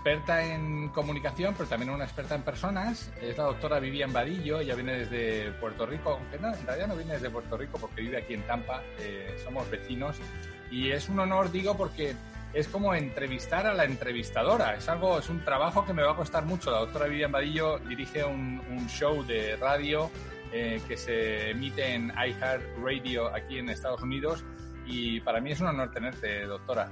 Experta en comunicación, pero también una experta en personas. Es la doctora Vivian Vadillo. Ella viene desde Puerto Rico, aunque no, en realidad no viene desde Puerto Rico porque vive aquí en Tampa. eh, somos vecinos. Y es un honor, digo, porque es como entrevistar a la entrevistadora. Es algo, es un trabajo que me va a costar mucho. La doctora Vivian Vadillo dirige un, un show de radio eh, que se emite en iHeart Radio aquí en Estados Unidos. Y para mí es un honor tenerte, doctora.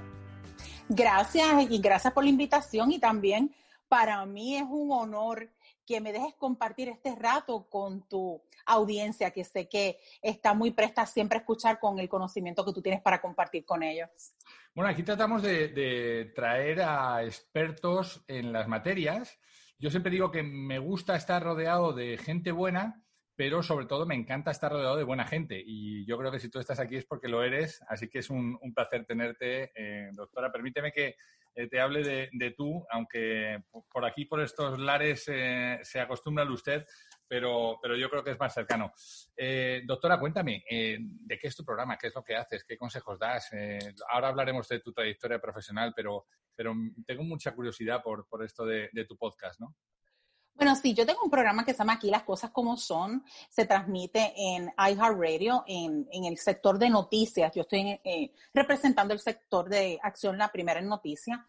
Gracias y gracias por la invitación y también para mí es un honor que me dejes compartir este rato con tu audiencia, que sé que está muy presta siempre a escuchar con el conocimiento que tú tienes para compartir con ellos. Bueno, aquí tratamos de, de traer a expertos en las materias. Yo siempre digo que me gusta estar rodeado de gente buena, pero sobre todo me encanta estar rodeado de buena gente. Y yo creo que si tú estás aquí es porque lo eres, así que es un, placer tenerte, eh, doctora. Permíteme que eh, te hable de, tú, aunque por aquí, por estos lares, eh, se acostumbra al usted, pero, pero yo creo que es más cercano. Doctora, cuéntame, ¿de qué es tu programa? ¿Qué es lo que haces? ¿Qué consejos das? Ahora hablaremos de tu trayectoria profesional, pero, pero tengo mucha curiosidad por, por esto de tu podcast, ¿no? Bueno, sí, yo tengo un programa que se llama Aquí las cosas como son. Se transmite en iHeartRadio, en, en el sector de noticias. Yo estoy eh, representando el sector de acción, la primera en noticias.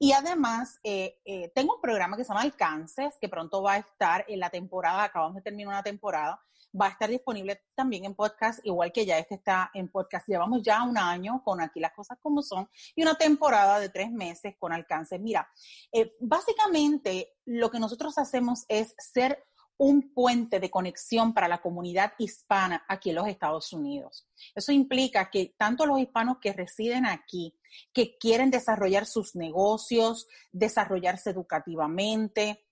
Y además, eh, eh, tengo un programa que se llama Alcances, que pronto va a estar en la temporada, acabamos de terminar una temporada, va a estar disponible también en podcast, igual que ya este está en podcast. Llevamos ya un año con Aquí las cosas como son y una temporada de tres meses con Alcances. Mira, eh, básicamente lo que nosotros hacemos es ser un puente de conexión para la comunidad hispana aquí en los Estados Unidos. Eso implica que tanto los hispanos que residen aquí, que quieren desarrollar sus negocios, desarrollarse educativamente,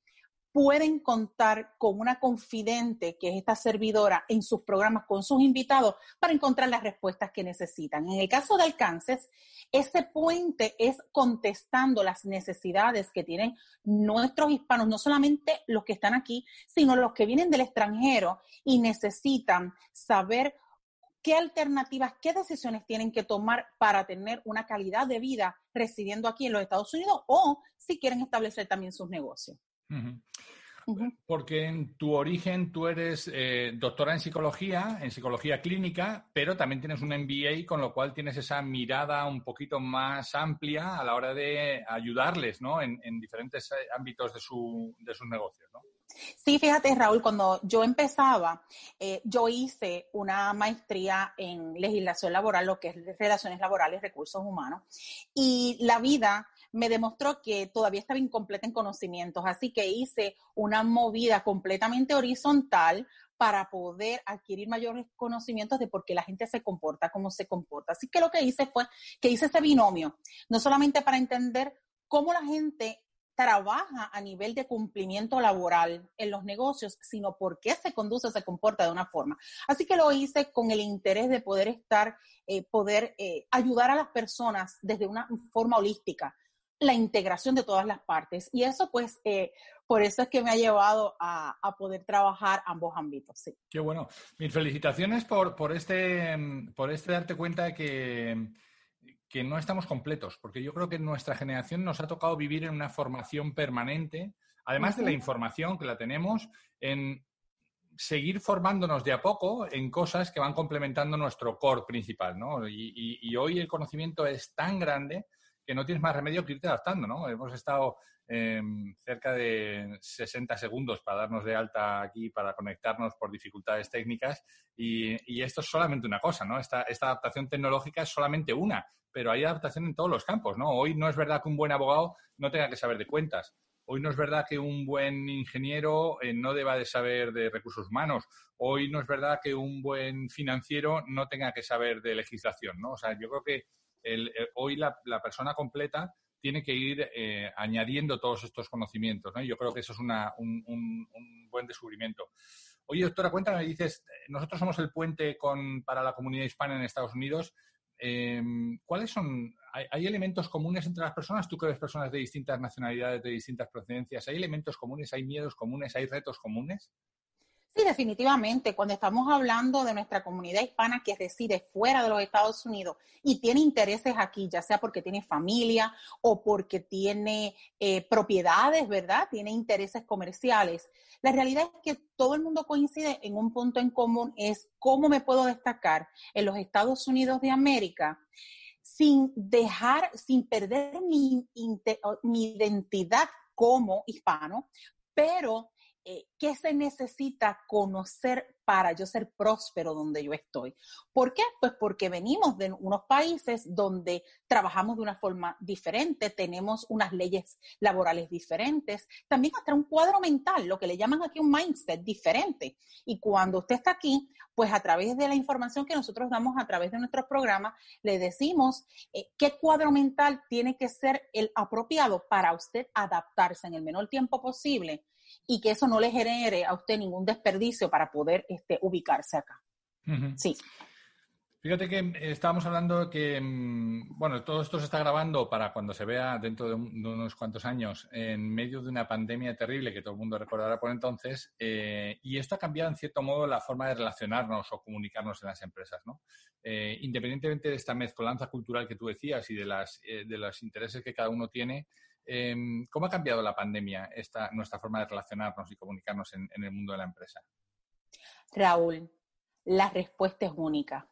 pueden contar con una confidente que es esta servidora en sus programas con sus invitados para encontrar las respuestas que necesitan. En el caso de alcances, ese puente es contestando las necesidades que tienen nuestros hispanos, no solamente los que están aquí, sino los que vienen del extranjero y necesitan saber qué alternativas, qué decisiones tienen que tomar para tener una calidad de vida residiendo aquí en los Estados Unidos o si quieren establecer también sus negocios. Uh -huh. Uh -huh. Porque en tu origen tú eres eh, doctora en psicología, en psicología clínica, pero también tienes un MBA, con lo cual tienes esa mirada un poquito más amplia a la hora de ayudarles ¿no? en, en diferentes ámbitos de, su, de sus negocios. ¿no? Sí, fíjate, Raúl, cuando yo empezaba, eh, yo hice una maestría en legislación laboral, lo que es relaciones laborales, recursos humanos, y la vida me demostró que todavía estaba incompleta en conocimientos, así que hice una movida completamente horizontal para poder adquirir mayores conocimientos de por qué la gente se comporta como se comporta. Así que lo que hice fue que hice ese binomio, no solamente para entender cómo la gente trabaja a nivel de cumplimiento laboral en los negocios, sino por qué se conduce, se comporta de una forma. Así que lo hice con el interés de poder estar, eh, poder eh, ayudar a las personas desde una forma holística. La integración de todas las partes. Y eso, pues, eh, por eso es que me ha llevado a, poder trabajar ambos ámbitos. Sí. Qué bueno. Mis felicitaciones por, por, este, por este darte cuenta de que, que no estamos completos, porque yo creo que nuestra generación nos ha tocado vivir en una formación permanente, además de la información que la tenemos, en seguir formándonos de a poco en cosas que van complementando nuestro core principal, ¿no? Y, hoy el conocimiento es tan grande que no tienes más remedio que irte adaptando, ¿no? Hemos estado em, cerca de 60 segundos para darnos de alta aquí, para conectarnos por dificultades técnicas y, esto es solamente una cosa, ¿no? Esta, adaptación tecnológica es solamente una, pero hay adaptación en todos los campos, ¿no? Hoy no es verdad que un buen abogado no tenga que saber de cuentas Hoy no es verdad que un buen ingeniero eh, no deba de saber de recursos humanos. Hoy no es verdad que un buen financiero no tenga que saber de legislación, ¿no? O sea, yo creo que hoy la, persona completa tiene que ir eh, añadiendo todos estos conocimientos, yo creo que eso es un, buen descubrimiento. Oye, doctora, cuéntame, dices, nosotros somos el puente para la comunidad hispana en Estados Unidos. Em, ¿Cuáles son ¿Hay, elementos comunes entre las personas? Tú que personas de distintas nacionalidades, de distintas procedencias, ¿hay elementos comunes, hay miedos comunes, hay retos comunes? Sí, definitivamente. Cuando estamos hablando de nuestra comunidad hispana que reside fuera de los Estados Unidos y tiene intereses aquí, ya sea porque tiene familia o porque tiene eh, propiedades, ¿verdad? Tiene intereses comerciales. La realidad es que todo el mundo coincide en un punto en común, es cómo me puedo destacar en los Estados Unidos de América sin dejar, sin perder mi, mi identidad como hispano, pero eh, ¿qué se necesita conocer para yo ser próspero donde yo estoy? ¿Por qué? Pues porque venimos de unos países donde trabajamos de una forma diferente, tenemos unas leyes laborales diferentes, también hasta un cuadro mental, lo que le llaman aquí un mindset diferente. Y cuando usted está aquí, pues a través de la información que nosotros damos a través de nuestros programas, le decimos eh, qué cuadro mental tiene que ser el apropiado para usted adaptarse en el menor tiempo posible y que eso no le genere a usted ningún desperdicio para poder este, ubicarse acá. Sí. Fíjate que eh, estábamos hablando que, mm, bueno, todo esto se está grabando para cuando se vea dentro de, unos cuantos años, en medio de una pandemia terrible que todo el mundo recordará por entonces, eh, y esto ha cambiado en cierto modo la forma de relacionarnos o comunicarnos en las empresas, ¿no? Eh, independientemente de esta mezcolanza cultural que tú decías y de, las, de los intereses que cada uno tiene, Em, ¿Cómo ha cambiado la pandemia esta, nuestra forma de relacionarnos y comunicarnos en, el mundo de la empresa? Raúl, la respuesta es única.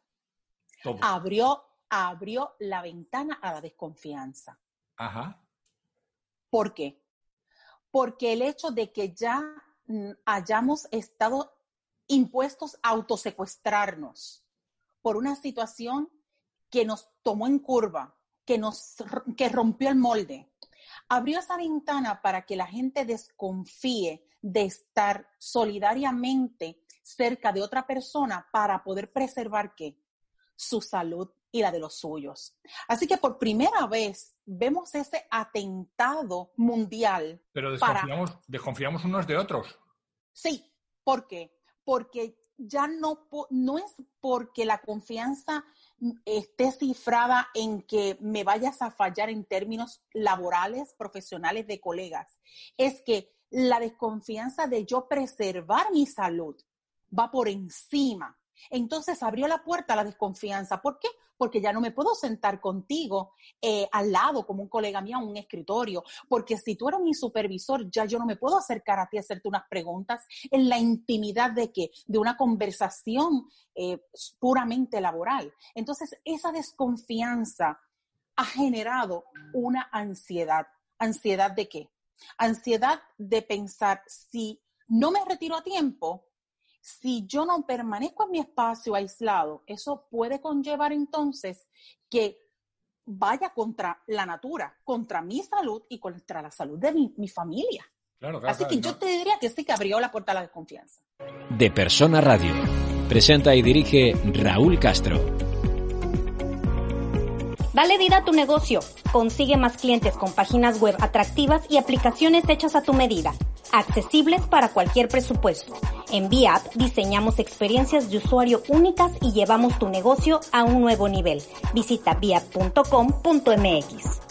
Abrió, abrió la ventana a la desconfianza. Ajá. ¿Por qué? Porque el hecho de que ya mm, hayamos estado impuestos a autosecuestrarnos por una situación que nos tomó en curva, que nos que rompió el molde, abrió esa ventana para que la gente desconfíe de estar solidariamente cerca de otra persona para poder preservar qué? Su salud y la de los suyos. Así que por primera vez vemos ese atentado mundial. Pero desconfiamos, desconfiamos unos de otros. Sí, ¿por qué? Porque ya no, no es porque la confianza esté cifrada en que me vayas a fallar en términos laborales, profesionales de colegas. Es que la desconfianza de yo preservar mi salud va por encima entonces abrió la puerta a la desconfianza. ¿Por qué? Porque ya no me puedo sentar contigo eh, al lado como un colega mío a un escritorio, porque si tú eres mi supervisor, ya yo no me puedo acercar a ti a hacerte unas preguntas en la intimidad de que de una conversación eh, puramente laboral. Entonces esa desconfianza ha generado una ansiedad. ¿Ansiedad de qué? Ansiedad de pensar si no me retiro a tiempo, si yo no permanezco en mi espacio aislado, eso puede conllevar entonces que vaya contra la natura, contra mi salud y contra la salud de mi, familia. Así que yo te diría que sí que abrió la puerta a la desconfianza. De Persona Radio. Presenta y dirige Raúl Castro. Dale vida a tu negocio. Consigue más clientes con páginas web atractivas y aplicaciones hechas a tu medida. Accesibles para cualquier presupuesto. En VIAP diseñamos experiencias de usuario únicas y llevamos tu negocio a un nuevo nivel. Visita viap.com.mx.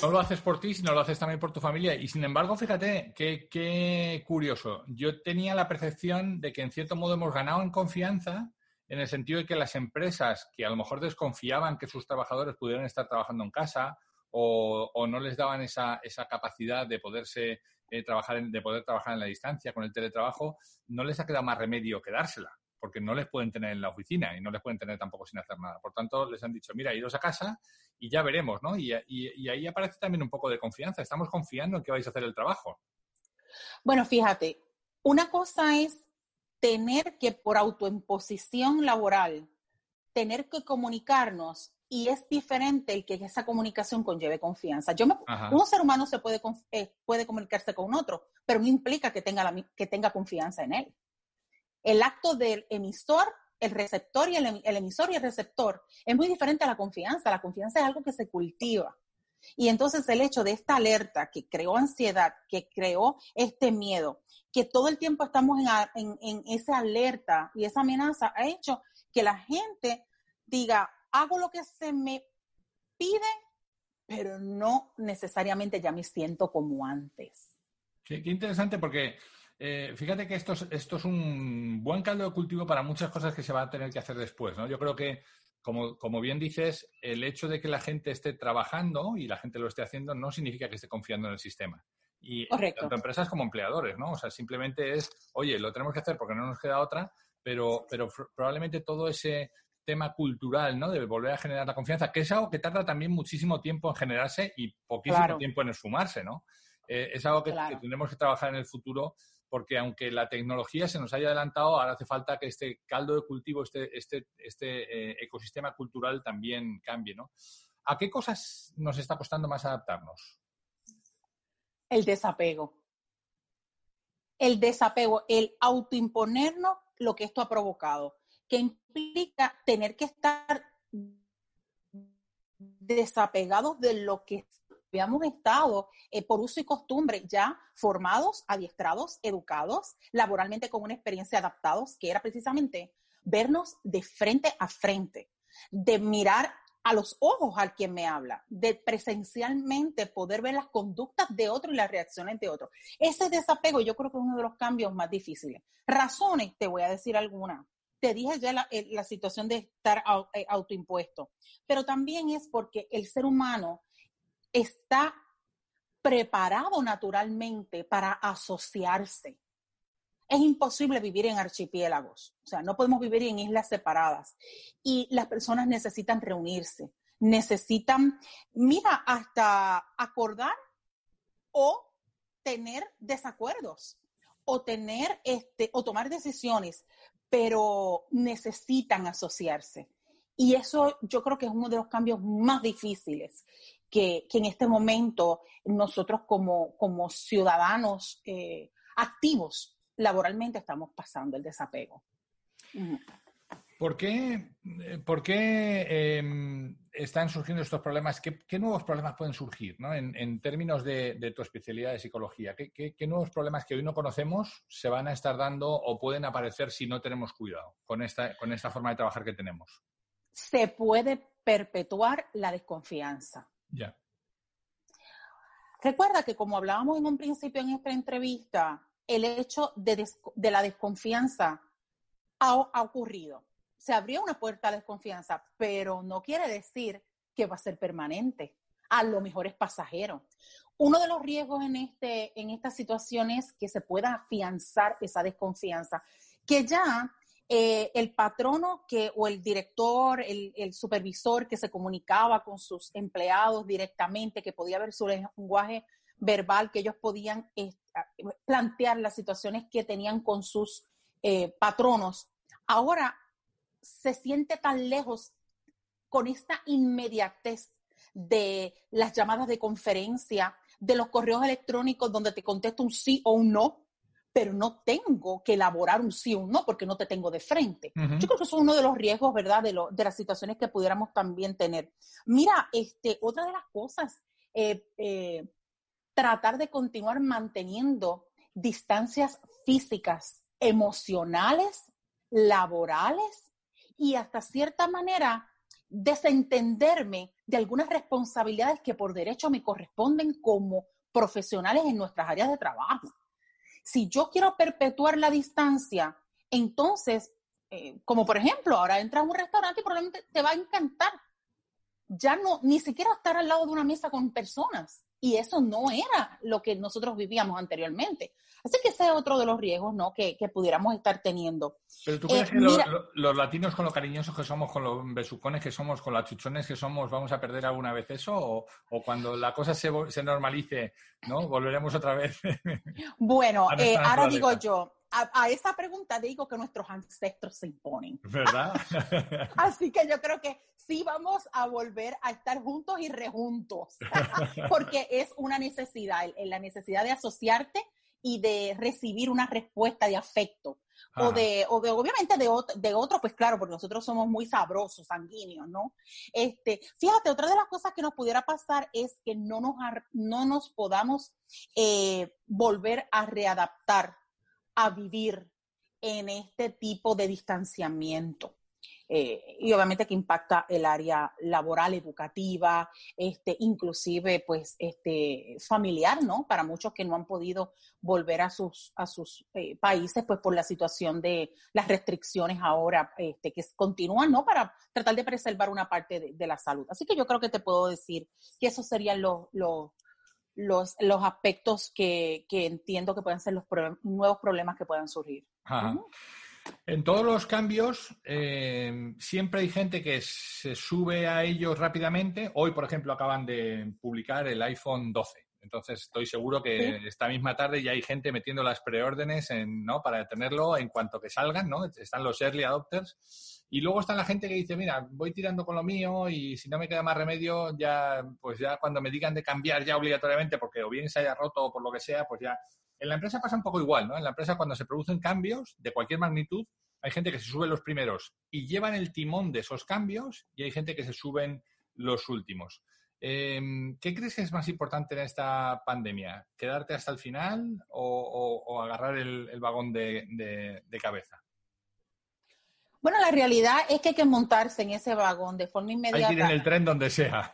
No lo haces por ti, sino lo haces también por tu familia. Y sin embargo, fíjate, qué, qué curioso. Yo tenía la percepción de que en cierto modo hemos ganado en confianza en el sentido de que las empresas que a lo mejor desconfiaban que sus trabajadores pudieran estar trabajando en casa o, no les daban esa, esa capacidad de poderse eh, trabajar de poder trabajar en la distancia con el teletrabajo, no les ha quedado más remedio que dársela, porque no les pueden tener en la oficina y no les pueden tener tampoco sin hacer nada. Por tanto, les han dicho, mira, iros a casa y ya veremos, ¿no? Y, y ahí aparece también un poco de confianza. Estamos confiando en que vais a hacer el trabajo. Bueno, fíjate, una cosa es tener que por autoimposición laboral, tener que comunicarnos y es diferente el que esa comunicación conlleve confianza. Yo un ser humano se puede, eh, puede comunicarse con otro, pero no implica que tenga, la, que tenga confianza en él. El acto del emisor, el receptor y el, el, emisor y el receptor es muy diferente a la confianza. La confianza es algo que se cultiva. Y entonces el hecho de esta alerta que creó ansiedad, que creó este miedo, que todo el tiempo estamos en, en esa alerta y esa amenaza, ha hecho que la gente diga, hago lo que se me pide, pero no necesariamente ya me siento como antes. qué interesante porque eh, fíjate que esto es, esto es un buen caldo de cultivo para muchas cosas que se va a tener que hacer después, ¿no? Yo creo que, como, como bien dices, el hecho de que la gente esté trabajando y la gente lo esté haciendo no significa que esté confiando en el sistema. Y tanto empresas como empleadores, ¿no? O sea, simplemente es, oye, lo tenemos que hacer porque no nos queda otra, pero, pero probablemente todo ese tema cultural, ¿no? De volver a generar la confianza, que es algo que tarda también muchísimo tiempo en generarse y poquísimo tiempo en esfumarse, ¿no? Eh, es algo que, tenemos que trabajar en el futuro porque aunque la tecnología se nos haya adelantado, ahora hace falta que este caldo de cultivo, este, este, este eh, ecosistema cultural también cambie, ¿no? ¿A qué cosas nos está costando más adaptarnos? El desapego. El desapego, el autoimponernos lo que esto ha provocado que implica tener que estar desapegados de lo que habíamos estado eh, por uso y costumbre, ya formados, adiestrados, educados, laboralmente con una experiencia adaptados, que era precisamente vernos de frente a frente, de mirar a los ojos al quien me habla, de presencialmente poder ver las conductas de otro y las reacciones de otro. Ese desapego yo creo que es uno de los cambios más difíciles. Razones, te voy a decir algunas te dije ya la, eh, situación de estar eh, autoimpuesto, pero también es porque el ser humano está preparado naturalmente para asociarse. Es imposible vivir en archipiélagos, o sea, no podemos vivir en islas separadas y las personas necesitan reunirse, necesitan, mira, hasta acordar o tener desacuerdos o tener este o tomar decisiones pero necesitan asociarse. Y eso yo creo que es uno de los cambios más difíciles que, en este momento nosotros como, como ciudadanos eh, activos laboralmente estamos pasando el desapego. ¿Por qué, eh, por qué em, están surgiendo estos problemas? ¿Qué, nuevos problemas pueden surgir en, términos de, tu especialidad de psicología? ¿Qué, nuevos problemas que hoy no conocemos se van a estar dando o pueden aparecer si no tenemos cuidado con esta, con esta forma de trabajar que tenemos? Se puede perpetuar la desconfianza. Ya. Recuerda que como hablábamos en un principio en esta entrevista, el hecho de, la desconfianza ha ocurrido se abrió una puerta a desconfianza, pero no quiere decir que va a ser permanente. A lo mejor es pasajero. Uno de los riesgos en, este, en esta situación es que se pueda afianzar esa desconfianza, que ya eh, el patrono que, o el director, el, supervisor que se comunicaba con sus empleados directamente, que podía ver su lenguaje verbal, que ellos podían plantear las situaciones que tenían con sus eh, patronos, ahora se siente tan lejos con esta inmediatez de las llamadas de conferencia, de los correos electrónicos donde te contesto un sí o un no, pero no tengo que elaborar un sí o un no porque no te tengo de frente. Yo creo que eso es uno de los riesgos, ¿verdad?, de, de las situaciones que pudiéramos también tener. Mira, este, otra de las cosas, eh, eh, tratar de continuar manteniendo distancias físicas, emocionales, laborales y hasta cierta manera desentenderme de algunas responsabilidades que por derecho me corresponden como profesionales en nuestras áreas de trabajo. Si yo quiero perpetuar la distancia, entonces, eh, como por ejemplo, ahora entras a un restaurante y probablemente te va a encantar ya no, ni siquiera estar al lado de una mesa con personas. Y eso no era lo que nosotros vivíamos anteriormente. Así que ese es otro de los riesgos ¿no? que, pudiéramos estar teniendo. Pero tú crees eh, que los latinos, con lo cariñosos que somos, con los besucones que somos, con los chuchones que somos, vamos a perder alguna vez eso? ¿O, cuando la cosa se, se, normalice, ¿no? volveremos otra vez? bueno, eh, ahora digo yo, a, esa pregunta digo que nuestros ancestros se imponen. ¿Verdad? Así que yo creo que sí vamos a volver a estar juntos y rejuntos, porque es una necesidad, la necesidad de asociarte y de recibir una respuesta de afecto. O de, o de, obviamente, de, de otro, pues claro, porque nosotros somos muy sabrosos, sanguíneos, ¿no? Este, fíjate, otra de las cosas que nos pudiera pasar es que no nos, no nos podamos eh, volver a readaptar a vivir en este tipo de distanciamiento. Eh, y obviamente que impacta el área laboral, educativa, este, inclusive pues este, familiar, ¿no? Para muchos que no han podido volver a sus, a sus eh, países, pues por la situación de las restricciones ahora este, que continúan, ¿no? Para tratar de preservar una parte de, la salud. Así que yo creo que te puedo decir que esos serían los, los, los, los aspectos que, que, entiendo que pueden ser los nuevos problemas que puedan surgir. En todos los cambios, eh, siempre hay gente que se sube a ellos rápidamente. Hoy, por ejemplo, acaban de publicar el iPhone 12. Entonces, estoy seguro que esta misma tarde ya hay gente metiendo las preórdenes en, ¿no? para tenerlo en cuanto que salgan. ¿no? Están los early adopters y luego está la gente que dice, mira, voy tirando con lo mío y si no me queda más remedio, ya, pues ya cuando me digan de cambiar ya obligatoriamente, porque o bien se haya roto o por lo que sea, pues ya. En la empresa pasa un poco igual, ¿no? En la empresa cuando se producen cambios de cualquier magnitud, hay gente que se sube los primeros y llevan el timón de esos cambios y hay gente que se suben los últimos. Em, ¿Qué crees que es más importante en esta pandemia? ¿Quedarte hasta el final o, agarrar el, vagón de cabeza? Bueno, la realidad es que hay que montarse en ese vagón de forma inmediata. Hay que ir en el tren donde sea.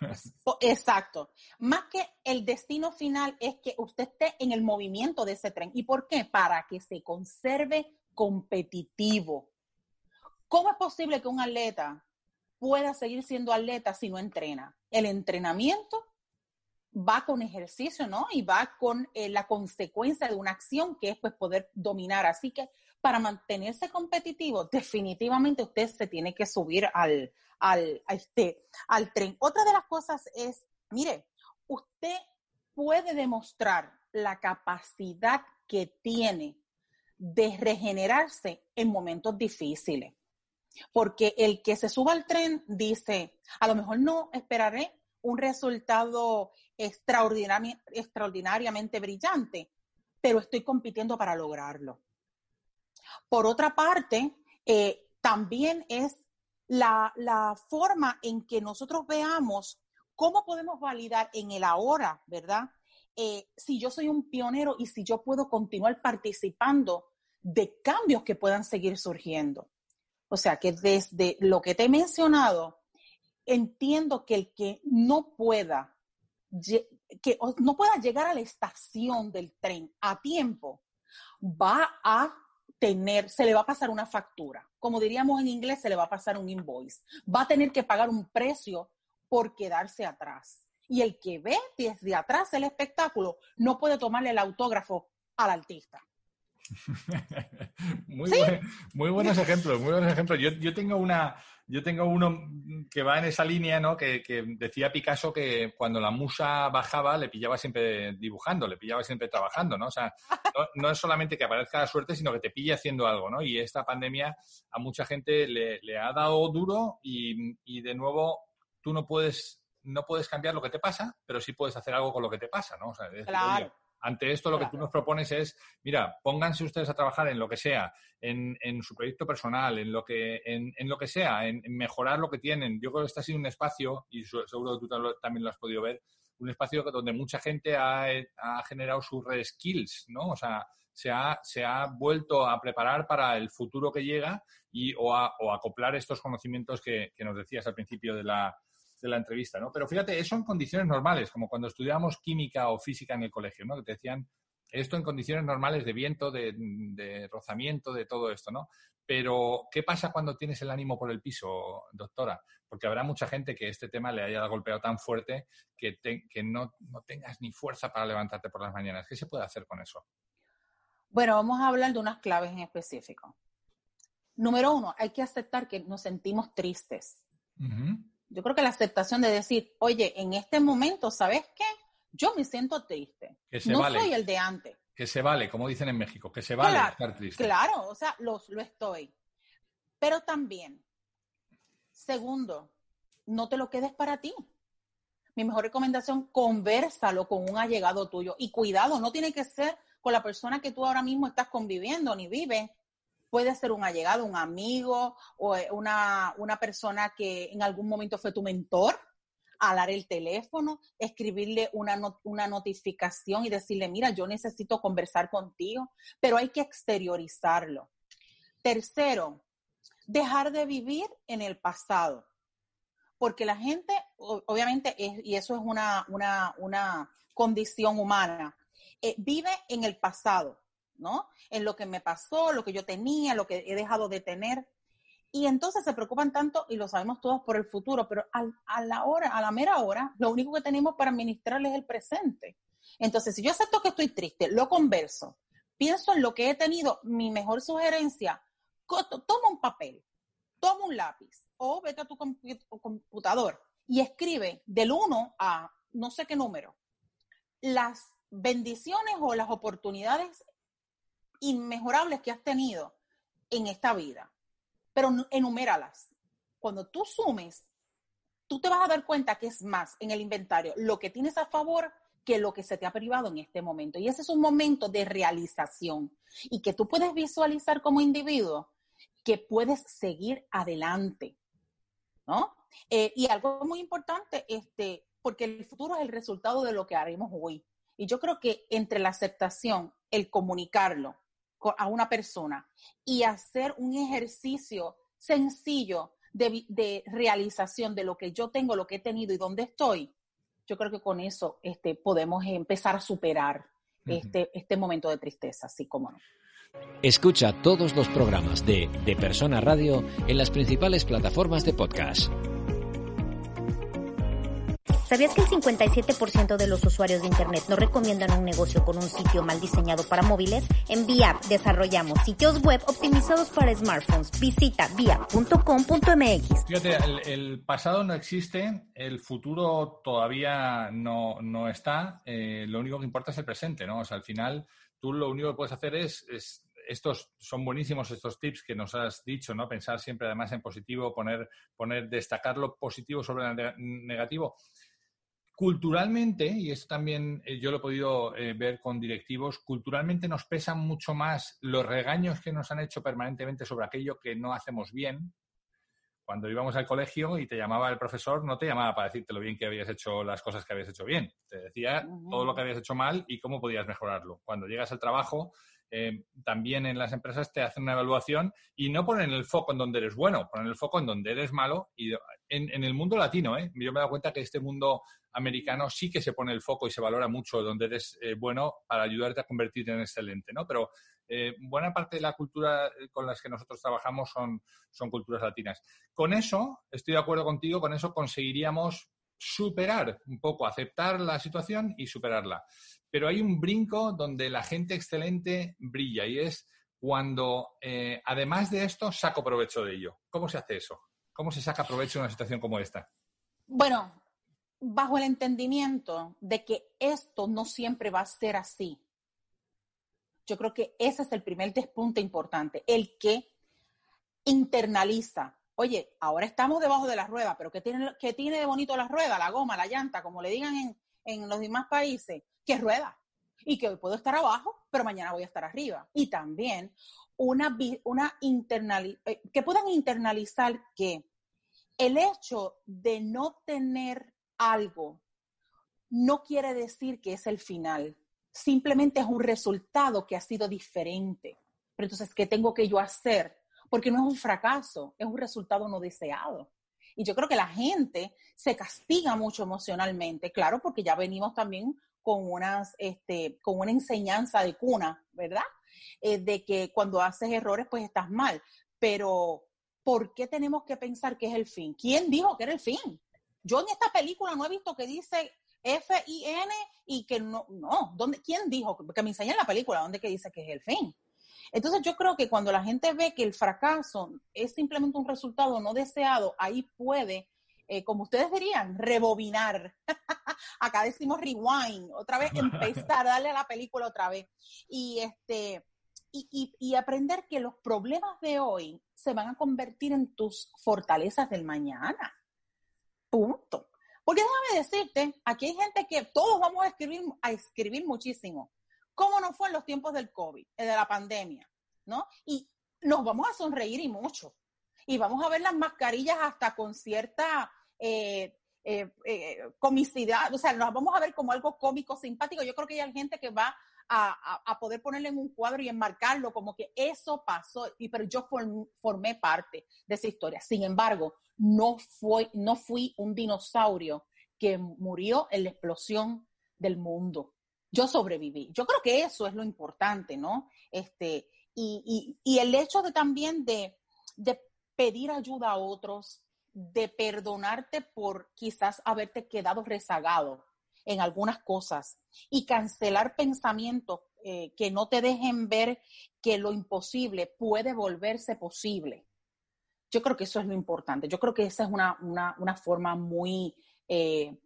Exacto. Más que el destino final es que usted esté en el movimiento de ese tren. ¿Y por qué? Para que se conserve competitivo. ¿Cómo es posible que un atleta pueda seguir siendo atleta si no entrena? El entrenamiento va con ejercicio, ¿no? Y va con eh, la consecuencia de una acción que es pues poder dominar. Así que para mantenerse competitivo, definitivamente usted se tiene que subir al, al, este, al tren. Otra de las cosas es, mire, usted puede demostrar la capacidad que tiene de regenerarse en momentos difíciles. Porque el que se suba al tren dice, a lo mejor no esperaré un resultado extraordinariamente brillante, pero estoy compitiendo para lograrlo. Por otra parte, eh, también es la, forma en que nosotros veamos cómo podemos validar en el ahora, ¿verdad? Eh, si yo soy un pionero y si yo puedo continuar participando de cambios que puedan seguir surgiendo. O sea, que desde lo que te he mencionado, entiendo que el que no pueda, que no pueda llegar a la estación del tren a tiempo, va a tener, se le va a pasar una factura. Como diríamos en inglés, se le va a pasar un invoice. Va a tener que pagar un precio por quedarse atrás. Y el que ve desde atrás el espectáculo no puede tomarle el autógrafo al artista. muy, muy buenos ejemplos, muy buenos ejemplos. Yo, yo, tengo una, yo tengo uno que va en esa línea, ¿no? Que, decía Picasso que cuando la musa bajaba le pillaba siempre dibujando, le pillaba siempre trabajando, ¿no? O sea, no, es solamente que aparezca la suerte, sino que te pille haciendo algo, ¿no? Y esta pandemia a mucha gente le, ha dado duro y, y, de nuevo tú no puedes, no puedes cambiar lo que te pasa, pero sí puedes hacer algo con lo que te pasa, ¿no? O sea, claro. Ante esto, lo que tú nos propones es, mira, pónganse ustedes a trabajar en lo que sea, en, su proyecto personal, en lo que, en, lo que sea, en, mejorar lo que tienen. Yo creo que este ha sido un espacio, y seguro que tú también lo has podido ver, un espacio donde mucha gente ha, ha generado sus skills, ¿no? O sea, se ha, se ha, vuelto a preparar para el futuro que llega y, o, a, o acoplar estos conocimientos que, que, nos decías al principio de la, de la entrevista, ¿no? Pero fíjate, eso en condiciones normales, como cuando estudiábamos química o física en el colegio, ¿no? Que te decían esto en condiciones normales de viento, de, de rozamiento, de todo esto, ¿no? Pero, ¿qué pasa cuando tienes el ánimo por el piso, doctora? Porque habrá mucha gente que este tema le haya golpeado tan fuerte que, te, que no, no, tengas ni fuerza para levantarte por las mañanas. ¿Qué se puede hacer con eso? Bueno, vamos a hablar de unas claves en específico. Número uno, hay que aceptar que nos sentimos tristes. Uh -huh. Yo creo que la aceptación de decir, oye, en este momento, ¿sabes qué? Yo me siento triste. Que se no vale. soy el de antes. Que se vale, como dicen en México, que se vale claro, estar triste. Claro, o sea, lo, lo estoy. Pero también, segundo, no te lo quedes para ti. Mi mejor recomendación, conversalo con un allegado tuyo. Y cuidado, no tiene que ser con la persona que tú ahora mismo estás conviviendo ni vives. Puede ser un allegado, un amigo o una, una persona que en algún momento fue tu mentor. Alar el teléfono, escribirle una, una notificación y decirle, mira, yo necesito conversar contigo, pero hay que exteriorizarlo. Tercero, dejar de vivir en el pasado. Porque la gente, obviamente, es, y eso es una, una, una condición humana, eh, vive en el pasado, ¿no? En lo que me pasó, lo que yo tenía, lo que he dejado de tener. Y entonces se preocupan tanto, y lo sabemos todos, por el futuro, pero a, a la hora, a la mera hora, lo único que tenemos para administrarles es el presente. Entonces, si yo acepto que estoy triste, lo converso, pienso en lo que he tenido, mi mejor sugerencia, toma un papel, toma un lápiz o vete a tu computador y escribe del 1 a no sé qué número las bendiciones o las oportunidades inmejorables que has tenido en esta vida, pero enuméralas. Cuando tú sumes, tú te vas a dar cuenta que es más en el inventario lo que tienes a favor que lo que se te ha privado en este momento. Y ese es un momento de realización y que tú puedes visualizar como individuo que puedes seguir adelante, ¿no? Eh, y algo muy importante, este, porque el futuro es el resultado de lo que haremos hoy. Y yo creo que entre la aceptación, el comunicarlo a una persona y hacer un ejercicio sencillo de, de, realización de lo que yo tengo, lo que he tenido y dónde estoy, yo creo que con eso este, podemos empezar a superar uh -huh. este, este momento de tristeza, así como no. Escucha todos los programas de De Persona Radio en las principales plataformas de podcast. ¿Sabías que el 57% de los usuarios de Internet no recomiendan un negocio con un sitio mal diseñado para móviles? En VIAP desarrollamos sitios web optimizados para smartphones. Visita viap.com.mx. Fíjate, el, pasado no existe, el futuro todavía no, no está, eh, lo único que importa es el presente, ¿no? O sea, al final tú lo único que puedes hacer es, es estos son buenísimos estos tips que nos has dicho, ¿no? Pensar siempre además en positivo, poner, poner destacar lo positivo sobre lo negativo. Culturalmente, y esto también eh, yo lo he podido eh, ver con directivos, culturalmente nos pesan mucho más los regaños que nos han hecho permanentemente sobre aquello que no hacemos bien. Cuando íbamos al colegio y te llamaba el profesor, no te llamaba para decirte lo bien que habías hecho las cosas que habías hecho bien. Te decía uh -huh. todo lo que habías hecho mal y cómo podías mejorarlo. Cuando llegas al trabajo, eh, también en las empresas te hacen una evaluación y no ponen el foco en donde eres bueno, ponen el foco en donde eres malo. Y en, el mundo latino, ¿eh? yo me he dado cuenta que este mundo americano sí que se pone el foco y se valora mucho donde eres eh, bueno para ayudarte a convertirte en excelente, ¿no? Pero eh, buena parte de la cultura con las que nosotros trabajamos son culturas latinas. Con eso, estoy de acuerdo contigo, con eso conseguiríamos superar un poco, aceptar la situación y superarla. Pero hay un brinco donde la gente excelente brilla y es cuando, eh, además de esto, saco provecho de ello. ¿Cómo se hace eso? ¿Cómo se saca provecho de una situación como esta? Bueno, bajo el entendimiento de que esto no siempre va a ser así. Yo creo que ese es el primer despunte importante, el que internaliza. Oye, ahora estamos debajo de la rueda, pero ¿qué tiene, de bonito la rueda, la goma, la llanta, como le digan en, en los demás países? Que rueda. Y que hoy puedo estar abajo, pero mañana voy a estar arriba. Y también una, una eh, que puedan internalizar que el hecho de no tener algo no quiere decir que es el final. Simplemente es un resultado que ha sido diferente. Pero entonces, ¿qué tengo que yo hacer? Porque no es un fracaso, es un resultado no deseado. Y yo creo que la gente se castiga mucho emocionalmente, claro, porque ya venimos también con, unas, este, con una enseñanza de cuna, ¿verdad? Eh, de que cuando haces errores, pues estás mal. Pero, ¿por qué tenemos que pensar que es el fin? ¿Quién dijo que era el fin? Yo en esta película no he visto que dice F-I-N y que no, no, ¿dónde, ¿quién dijo? Que me enseña en la película, ¿dónde que dice que es el fin? Entonces yo creo que cuando la gente ve que el fracaso es simplemente un resultado no deseado, ahí puede, eh, como ustedes dirían, rebobinar. Acá decimos rewind, otra vez empezar, darle a la película otra vez. Y este, y, y, aprender que los problemas de hoy se van a convertir en tus fortalezas del mañana. Punto. Porque déjame decirte, aquí hay gente que todos vamos a escribir, a escribir muchísimo. ¿Cómo no fue en los tiempos del COVID, eh, de la pandemia? ¿No? Y nos vamos a sonreír y mucho. Y vamos a ver las mascarillas hasta con cierta eh, eh, comicidad, o sea, nos vamos a ver como algo cómico, simpático. Yo creo que hay gente que va a, poder ponerle en un cuadro y enmarcarlo como que eso pasó, y, pero yo formé parte de esa historia. Sin embargo, no, fue, no fui un dinosaurio que murió en la explosión del mundo. Yo sobreviví. Yo creo que eso es lo importante, ¿no? Este, y, y, el hecho de también de, de pedir ayuda a otros, de perdonarte por quizás haberte quedado rezagado en algunas cosas y cancelar pensamientos eh, que no te dejen ver que lo imposible puede volverse posible. Yo creo que eso es lo importante. Yo creo que esa es una, una, forma muy eh,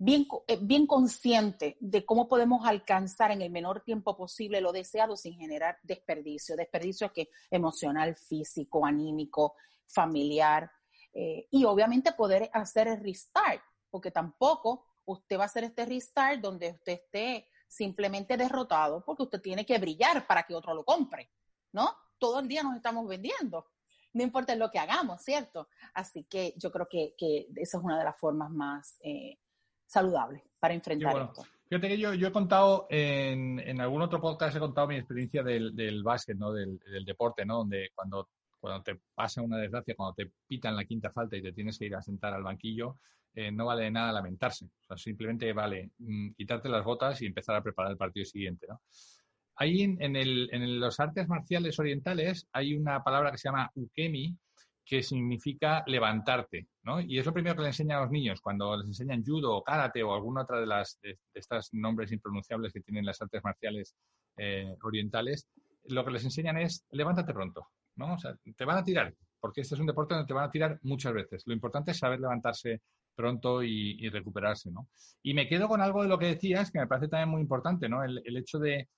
bien, eh, bien consciente de cómo podemos alcanzar en el menor tiempo posible lo deseado sin generar desperdicio. Desperdicio que emocional, físico, anímico, familiar. y obviamente poder hacer el restart, porque tampoco usted va a hacer este restart donde usted esté simplemente derrotado porque usted tiene que brillar para que otro lo compre, ¿no? Todo el día nos estamos vendiendo, no importa lo que hagamos, ¿cierto? Así que yo creo que, que esa es una de las formas más eh, saludables para enfrentar esto. Fíjate que yo, yo he contado en, en, algún otro podcast, he contado mi experiencia del, del básquet, ¿no? Del, del, deporte, ¿no? Donde cuando, cuando te pasa una desgracia, cuando te pitan la quinta falta y te tienes que ir a sentar al banquillo, eh, no vale de nada lamentarse. O sea, simplemente vale mm, quitarte las botas y empezar a preparar el partido siguiente. ¿no? Ahí en, el, en, los artes marciales orientales hay una palabra que se llama ukemi, que significa levantarte, ¿no? Y es lo primero que le enseñan a los niños cuando les enseñan judo o karate o alguna otra de las de, estos nombres impronunciables que tienen las artes marciales eh, orientales. Lo que les enseñan es levántate pronto, ¿no? O sea, te van a tirar, porque este es un deporte donde te van a tirar muchas veces. Lo importante es saber levantarse pronto y, recuperarse, ¿no? Y me quedo con algo de lo que decías que me parece también muy importante, ¿no? El, hecho de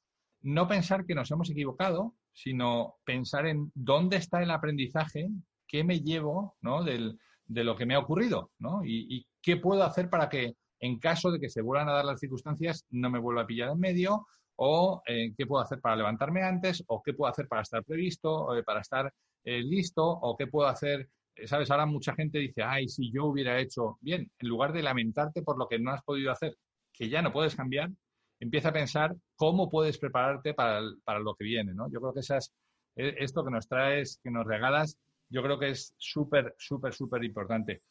no pensar que nos hemos equivocado, sino pensar en dónde está el aprendizaje, qué me llevo, ¿no? Del, de lo que me ha ocurrido, ¿no? Y, qué puedo hacer para que, en caso de que se vuelvan a dar las circunstancias, no me vuelva a pillar en medio, o eh, qué puedo hacer para levantarme antes, o qué puedo hacer para estar previsto, o para estar eh, listo, o qué puedo hacer eh, ¿sabes? Ahora mucha gente dice, ay, si yo hubiera hecho bien, en lugar de lamentarte por lo que no has podido hacer, que ya no puedes cambiar, empieza a pensar cómo puedes prepararte para, lo que viene, ¿no? Yo creo que esas, esto que nos traes, que nos regalas, yo creo que es súper, súper, súper importante.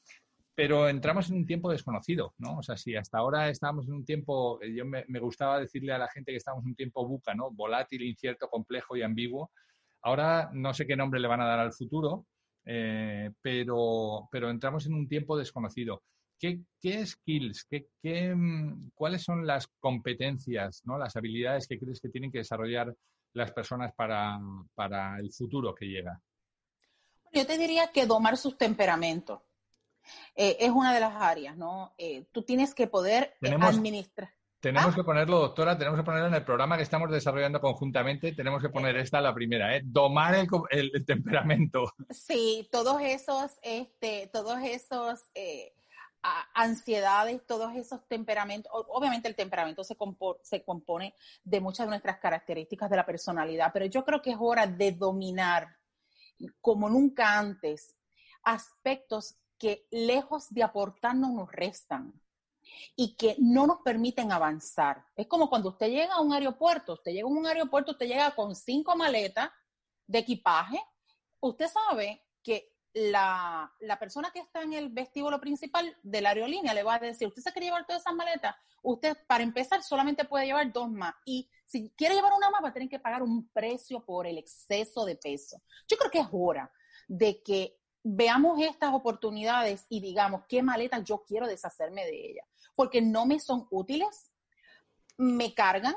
Pero entramos en un tiempo desconocido, ¿no? O sea, si hasta ahora estábamos en un tiempo, eh, yo me, me gustaba decirle a la gente que estamos en un tiempo buca, ¿no? Volátil, incierto, complejo y ambiguo. Ahora no sé qué nombre le van a dar al futuro, eh, pero, pero entramos en un tiempo desconocido. ¿Qué, qué skills, qué, qué, mm, cuáles son las competencias, ¿no? las habilidades que crees que tienen que desarrollar las personas para, para el futuro que llega? Yo te diría que domar sus temperamentos. Eh, es una de las áreas, ¿no? Eh, tú tienes que poder administrar. Tenemos ah. que ponerlo, doctora, tenemos que ponerlo en el programa que estamos desarrollando conjuntamente, tenemos que poner esta la primera, ¿eh? Domar el, temperamento. Sí, todos esos, este, todos esos eh, ansiedades, todos esos temperamentos, obviamente el temperamento se, se compone de muchas de nuestras características de la personalidad, pero yo creo que es hora de dominar, como nunca antes, aspectos que lejos de aportarnos nos restan y que no nos permiten avanzar. Es como cuando usted llega a un aeropuerto, usted llega a un aeropuerto, usted llega con cinco maletas de equipaje, usted sabe que la, la, persona que está en el vestíbulo principal de la aerolínea le va a decir, usted se quiere llevar todas esas maletas, usted para empezar solamente puede llevar dos más si quiere llevar una más va a tener que pagar un precio por el exceso de peso. Yo creo que es hora de que veamos estas oportunidades y digamos qué maletas yo quiero deshacerme de ellas, porque no me son útiles, me cargan,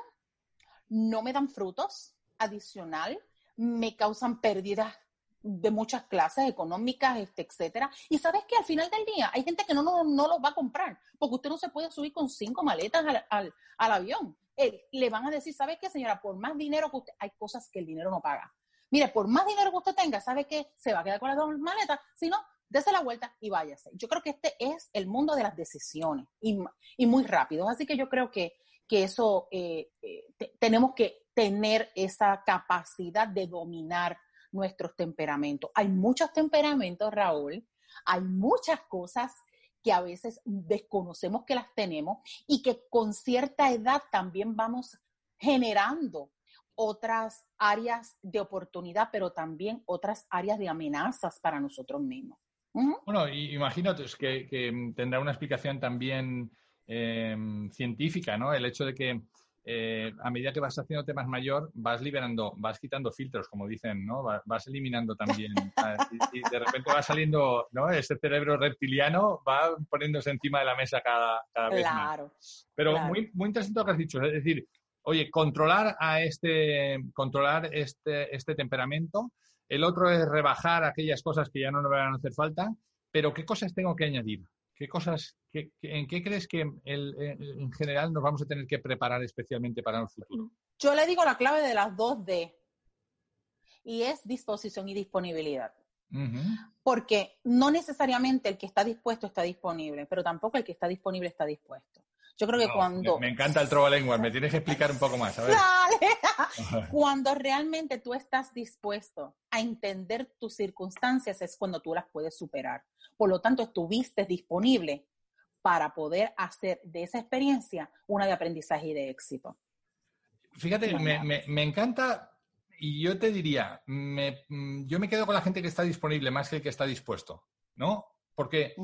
no me dan frutos adicional, me causan pérdidas de muchas clases económicas, este, etcétera. Y sabes que al final del día hay gente que no, no, no los va a comprar, porque usted no se puede subir con cinco maletas al, al, al avión. Eh, le van a decir, ¿sabe qué, señora? Por más dinero que usted, hay cosas que el dinero no paga. Mire, por más dinero que usted tenga, ¿sabe qué? Se va a quedar con las dos maletas, si no, dése la vuelta y váyase. Yo creo que este es el mundo de las decisiones y, y muy rápido. Así que yo creo que, que eso eh, eh, tenemos que tener esa capacidad de dominar nuestros temperamentos. Hay muchos temperamentos, Raúl, hay muchas cosas que a veces desconocemos que las tenemos y que con cierta edad también vamos generando otras áreas de oportunidad, pero también otras áreas de amenazas para nosotros mismos. Bueno, imagino que, que, tendrá una explicación también eh, científica, ¿no? El hecho de que eh, a medida que vas haciéndote más mayor, vas liberando, vas quitando filtros, como dicen, ¿no? Vas, eliminando también. y, de repente va saliendo, ¿no? Ese cerebro reptiliano va poniéndose encima de la mesa cada, cada vez claro, más. Pero Muy, muy interesante lo que has dicho. Es decir, oye, controlar a este, controlar este, este temperamento. El otro es rebajar aquellas cosas que ya no nos van a hacer falta. Pero ¿qué cosas tengo que añadir? ¿Qué cosas, en qué crees que en general nos vamos a tener que preparar especialmente para el futuro? Yo le digo la clave de las dos D y es disposición y disponibilidad. Porque no necesariamente el que está dispuesto está disponible, pero tampoco el que está disponible está dispuesto. Yo creo que cuando... Me, encanta el lengua, me tienes que explicar un poco más. A ver. cuando realmente tú estás dispuesto a entender tus circunstancias es cuando tú las puedes superar. Por lo tanto, estuviste disponible para poder hacer de esa experiencia una de aprendizaje y de éxito. Fíjate, me, encanta y yo te diría, mm, yo me quedo con la gente que está disponible más que el que está dispuesto, ¿no? Porque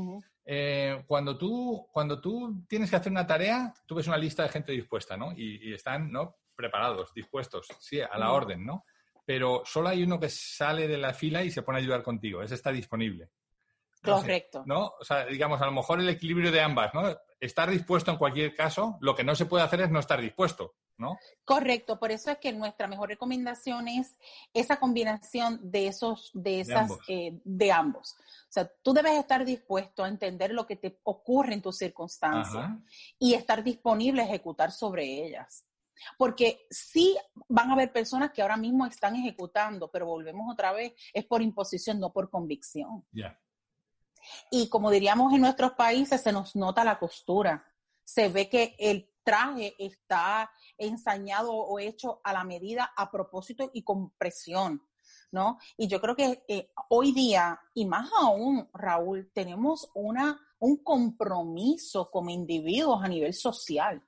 eh, cuando, tú, cuando tú tienes que hacer una tarea, tú ves una lista de gente dispuesta, ¿no? Y, están, ¿no? Preparados, dispuestos, sí, a la orden, ¿no? Pero solo hay uno que sale de la fila y se pone a ayudar contigo, ese está disponible. Correcto. ¿No? O sea, digamos, a lo mejor el equilibrio de ambas, ¿no? Estar dispuesto en cualquier caso, lo que no se puede hacer es no estar dispuesto, ¿no? Correcto, por eso es que nuestra mejor recomendación es esa combinación de esos, de esas, de ambos. Eh, de ambos. O sea, tú debes estar dispuesto a entender lo que te ocurre en tus circunstancias y estar disponible a ejecutar sobre ellas. Porque sí van a haber personas que ahora mismo están ejecutando, pero volvemos otra vez, es por imposición, no por convicción. Ya. Y como diríamos en nuestros países, se nos nota la costura. Se ve que el traje está ensañado o hecho a la medida, a propósito y con presión, ¿no? Y yo creo que eh, hoy día, y más aún, Raúl, tenemos una, un compromiso como individuos a nivel social.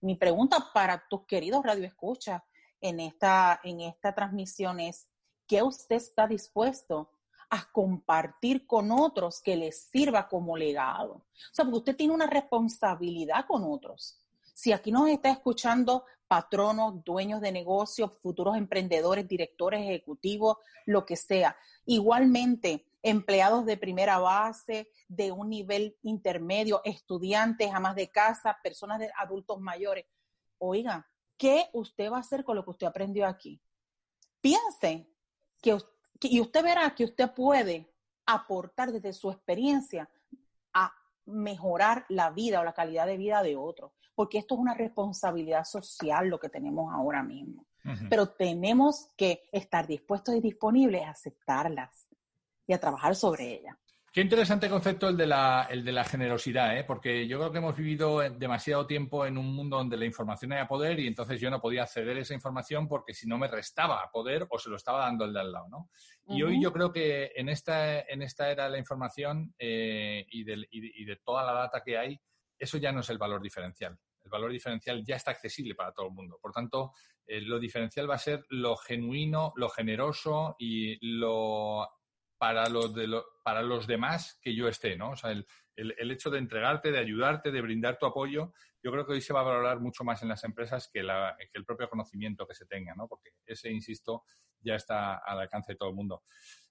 Mi pregunta para tus queridos radioescuchas en esta, en esta transmisión es, ¿qué usted está dispuesto a compartir con otros que les sirva como legado. O sea, porque usted tiene una responsabilidad con otros. Si aquí nos está escuchando patronos, dueños de negocios, futuros emprendedores, directores ejecutivos, lo que sea, igualmente empleados de primera base, de un nivel intermedio, estudiantes, amas de casa, personas de adultos mayores. Oiga, ¿qué usted va a hacer con lo que usted aprendió aquí? Piense que usted y usted verá que usted puede aportar desde su experiencia a mejorar la vida o la calidad de vida de otros, porque esto es una responsabilidad social lo que tenemos ahora mismo. Pero tenemos que estar dispuestos y disponibles a aceptarlas y a trabajar sobre ellas. Qué interesante concepto el de la, el de la generosidad, ¿eh? porque yo creo que hemos vivido demasiado tiempo en un mundo donde la información era poder y entonces yo no podía acceder a esa información porque si no me restaba poder o se lo estaba dando el de al lado. ¿no? Y hoy yo creo que en esta, en esta era de la información eh, y, de, y, de, toda la data que hay, eso ya no es el valor diferencial. El valor diferencial ya está accesible para todo el mundo. Por tanto, eh, lo diferencial va a ser lo genuino, lo generoso y lo para los, de para los demás que yo esté, ¿no? O sea, el, el, hecho de entregarte, de ayudarte, de brindar tu apoyo, yo creo que hoy se va a valorar mucho más en las empresas que, la, que el propio conocimiento que se tenga, ¿no? Porque ese, insisto, ya está al alcance de todo el mundo.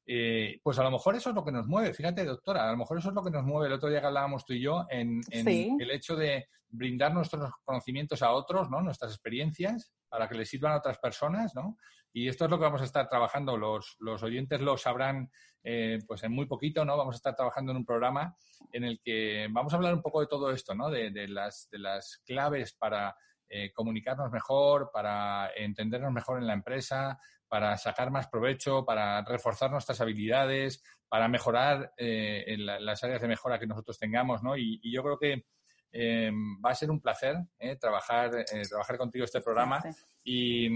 Eh, pues a lo mejor eso es lo que nos mueve, fíjate, doctora, a lo mejor eso es lo que nos mueve el otro día que hablábamos tú y yo en, el hecho de brindar nuestros conocimientos a otros, ¿no? Nuestras experiencias para que les sirvan a otras personas, ¿no? Y esto es lo que vamos a estar trabajando. Los, los oyentes lo sabrán eh, pues en muy poquito, ¿no? Vamos a estar trabajando en un programa en el que vamos a hablar un poco de todo esto, ¿no? De, de las, de las claves para eh, comunicarnos mejor, para entendernos mejor en la empresa, para sacar más provecho, para reforzar nuestras habilidades, para mejorar eh, en las áreas de mejora que nosotros tengamos, ¿no? y yo creo que eh, va a ser un placer eh, trabajar, eh, trabajar contigo este programa. Y,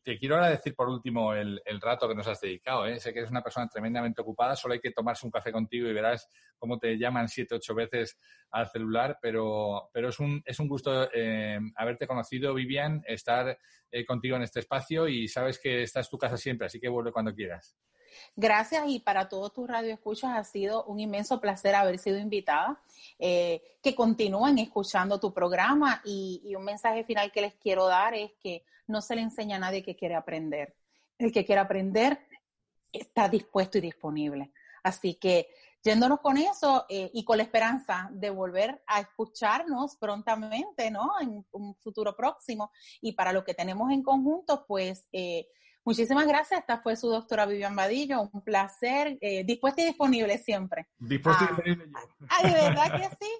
te quiero agradecer por último el, rato que nos has dedicado. Sé que eres una persona tremendamente ocupada, solo hay que tomarse un café contigo y verás cómo te llaman siete, ocho veces al celular, pero, pero es, un, es un gusto haberte conocido, Vivian, estar contigo en este espacio y sabes que esta es tu casa siempre, así que vuelve cuando quieras. Gracias y para todos tus radioescuchas ha sido un inmenso placer haber sido invitada. Eh, que continúen escuchando tu programa y, un mensaje final que les quiero dar es que no se le enseña a nadie que quiere aprender. El que quiere aprender está dispuesto y disponible. Así que yéndonos con eso eh, y con la esperanza de volver a escucharnos prontamente, ¿no? En un futuro próximo. Y para lo que tenemos en conjunto, pues eh, Muchísimas gracias. Esta fue su doctora Vivian Vadillo. Un placer. Eh, dispuesta y disponible siempre. Dispuesta y ah, disponible yo. Ay, de verdad que sí.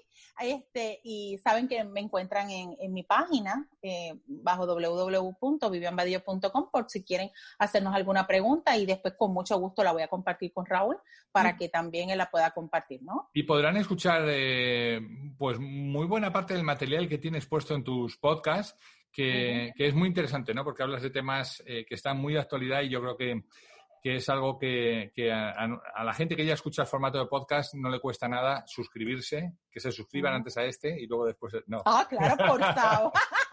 Este, y saben que me encuentran en, mi página eh, bajo www.vivianvadillo.com por si quieren hacernos alguna pregunta y después con mucho gusto la voy a compartir con Raúl para mm. que también él la pueda compartir, ¿no? Y podrán escuchar eh, pues muy buena parte del material que tienes puesto en tus podcasts que, es muy interesante, ¿no? Porque hablas de temas eh, que están muy de actualidad y yo creo que, es algo que, a, la gente que ya escucha el formato de podcast no le cuesta nada suscribirse, que se suscriban antes a este y luego después no. Ah, claro, por favor.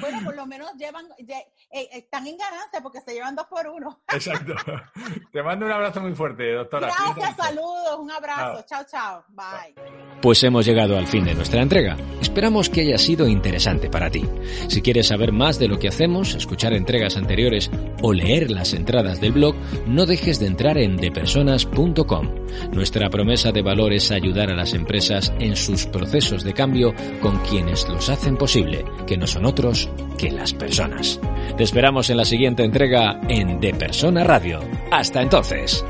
Bueno, por lo menos llevan, eh, están en ganancia porque se llevan dos por uno. Exacto. Te mando un abrazo muy fuerte, doctora. Gracias, saludos, un abrazo. Chao, chao. Bye. Pues hemos llegado al fin de nuestra entrega. Esperamos que haya sido interesante para ti. Si quieres saber más de lo que hacemos, escuchar entregas anteriores o leer las entradas del blog, no dejes de entrar en depersonas.com. Nuestra promesa de valor es ayudar a las empresas en sus procesos de cambio con quienes los hacen posible, que no son otros que las personas. Te esperamos en la siguiente entrega en De Persona Radio. Hasta entonces.